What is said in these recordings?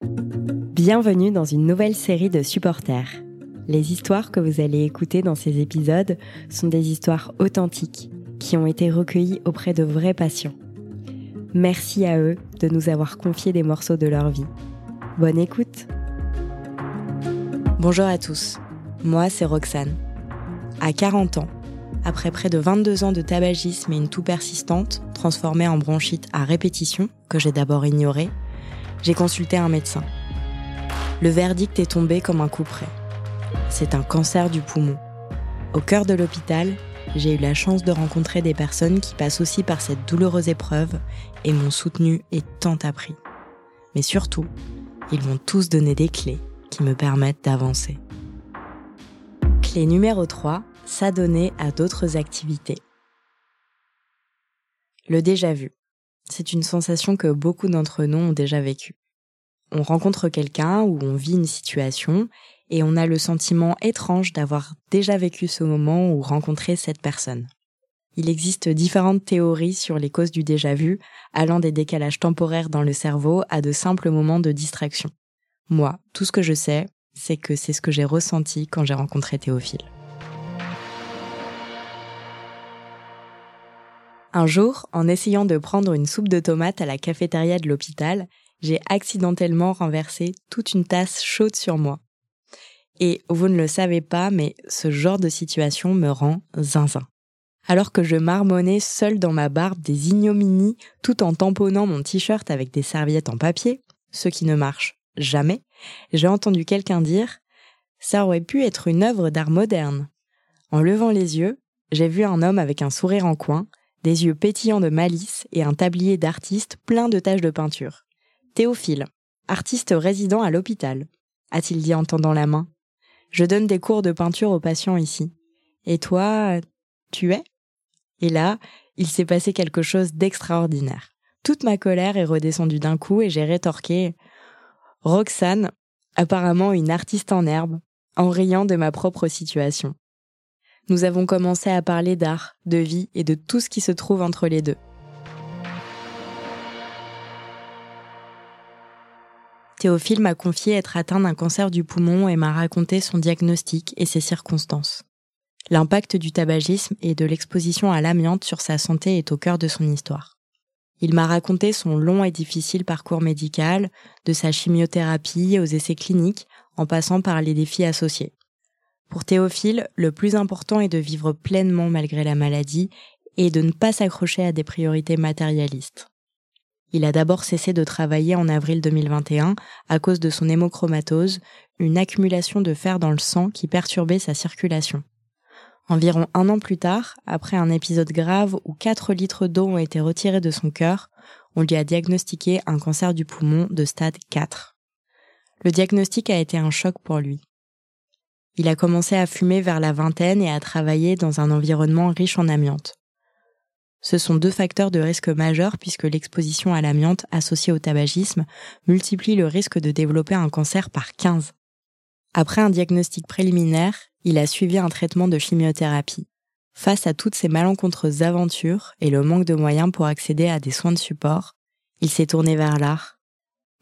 Bienvenue dans une nouvelle série de supporters. Les histoires que vous allez écouter dans ces épisodes sont des histoires authentiques qui ont été recueillies auprès de vrais patients. Merci à eux de nous avoir confié des morceaux de leur vie. Bonne écoute Bonjour à tous, moi c'est Roxane. À 40 ans, après près de 22 ans de tabagisme et une toux persistante, transformée en bronchite à répétition, que j'ai d'abord ignorée, j'ai consulté un médecin. Le verdict est tombé comme un coup près. C'est un cancer du poumon. Au cœur de l'hôpital, j'ai eu la chance de rencontrer des personnes qui passent aussi par cette douloureuse épreuve et m'ont soutenu et tant appris. Mais surtout, ils m'ont tous donné des clés qui me permettent d'avancer. Clé numéro 3, s'adonner à d'autres activités. Le déjà vu. C'est une sensation que beaucoup d'entre nous ont déjà vécue. On rencontre quelqu'un ou on vit une situation et on a le sentiment étrange d'avoir déjà vécu ce moment ou rencontré cette personne. Il existe différentes théories sur les causes du déjà vu, allant des décalages temporaires dans le cerveau à de simples moments de distraction. Moi, tout ce que je sais, c'est que c'est ce que j'ai ressenti quand j'ai rencontré Théophile. Un jour, en essayant de prendre une soupe de tomates à la cafétéria de l'hôpital, j'ai accidentellement renversé toute une tasse chaude sur moi. Et vous ne le savez pas, mais ce genre de situation me rend zinzin. Alors que je marmonnais seul dans ma barbe des ignominies tout en tamponnant mon t-shirt avec des serviettes en papier, ce qui ne marche jamais, j'ai entendu quelqu'un dire Ça aurait pu être une œuvre d'art moderne. En levant les yeux, j'ai vu un homme avec un sourire en coin, des yeux pétillants de malice et un tablier d'artiste plein de taches de peinture. Théophile, artiste résident à l'hôpital, a-t-il dit en tendant la main. Je donne des cours de peinture aux patients ici. Et toi, tu es? Et là, il s'est passé quelque chose d'extraordinaire. Toute ma colère est redescendue d'un coup et j'ai rétorqué Roxane, apparemment une artiste en herbe, en riant de ma propre situation nous avons commencé à parler d'art, de vie et de tout ce qui se trouve entre les deux. Théophile m'a confié être atteint d'un cancer du poumon et m'a raconté son diagnostic et ses circonstances. L'impact du tabagisme et de l'exposition à l'amiante sur sa santé est au cœur de son histoire. Il m'a raconté son long et difficile parcours médical, de sa chimiothérapie aux essais cliniques, en passant par les défis associés. Pour Théophile, le plus important est de vivre pleinement malgré la maladie et de ne pas s'accrocher à des priorités matérialistes. Il a d'abord cessé de travailler en avril 2021 à cause de son hémochromatose, une accumulation de fer dans le sang qui perturbait sa circulation. Environ un an plus tard, après un épisode grave où 4 litres d'eau ont été retirés de son cœur, on lui a diagnostiqué un cancer du poumon de stade 4. Le diagnostic a été un choc pour lui. Il a commencé à fumer vers la vingtaine et à travailler dans un environnement riche en amiante. Ce sont deux facteurs de risque majeurs puisque l'exposition à l'amiante associée au tabagisme multiplie le risque de développer un cancer par 15. Après un diagnostic préliminaire, il a suivi un traitement de chimiothérapie. Face à toutes ces malencontreuses aventures et le manque de moyens pour accéder à des soins de support, il s'est tourné vers l'art,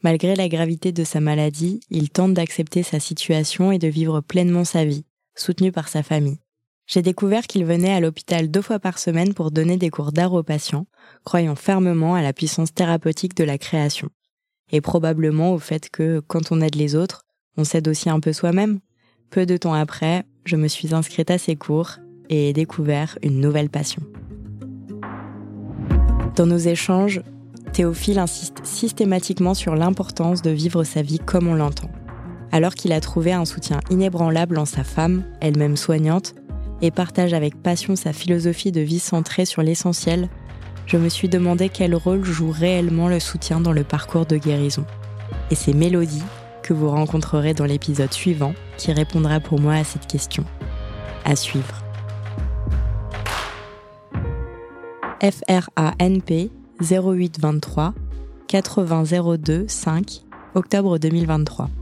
Malgré la gravité de sa maladie, il tente d'accepter sa situation et de vivre pleinement sa vie, soutenu par sa famille. J'ai découvert qu'il venait à l'hôpital deux fois par semaine pour donner des cours d'art aux patients, croyant fermement à la puissance thérapeutique de la création. Et probablement au fait que, quand on aide les autres, on s'aide aussi un peu soi-même. Peu de temps après, je me suis inscrite à ses cours et ai découvert une nouvelle passion. Dans nos échanges, Théophile insiste systématiquement sur l'importance de vivre sa vie comme on l'entend. Alors qu'il a trouvé un soutien inébranlable en sa femme, elle-même soignante, et partage avec passion sa philosophie de vie centrée sur l'essentiel, je me suis demandé quel rôle joue réellement le soutien dans le parcours de guérison. Et c'est Mélodie, que vous rencontrerez dans l'épisode suivant, qui répondra pour moi à cette question. À suivre. FRANP 0823 80 02 5 octobre 2023.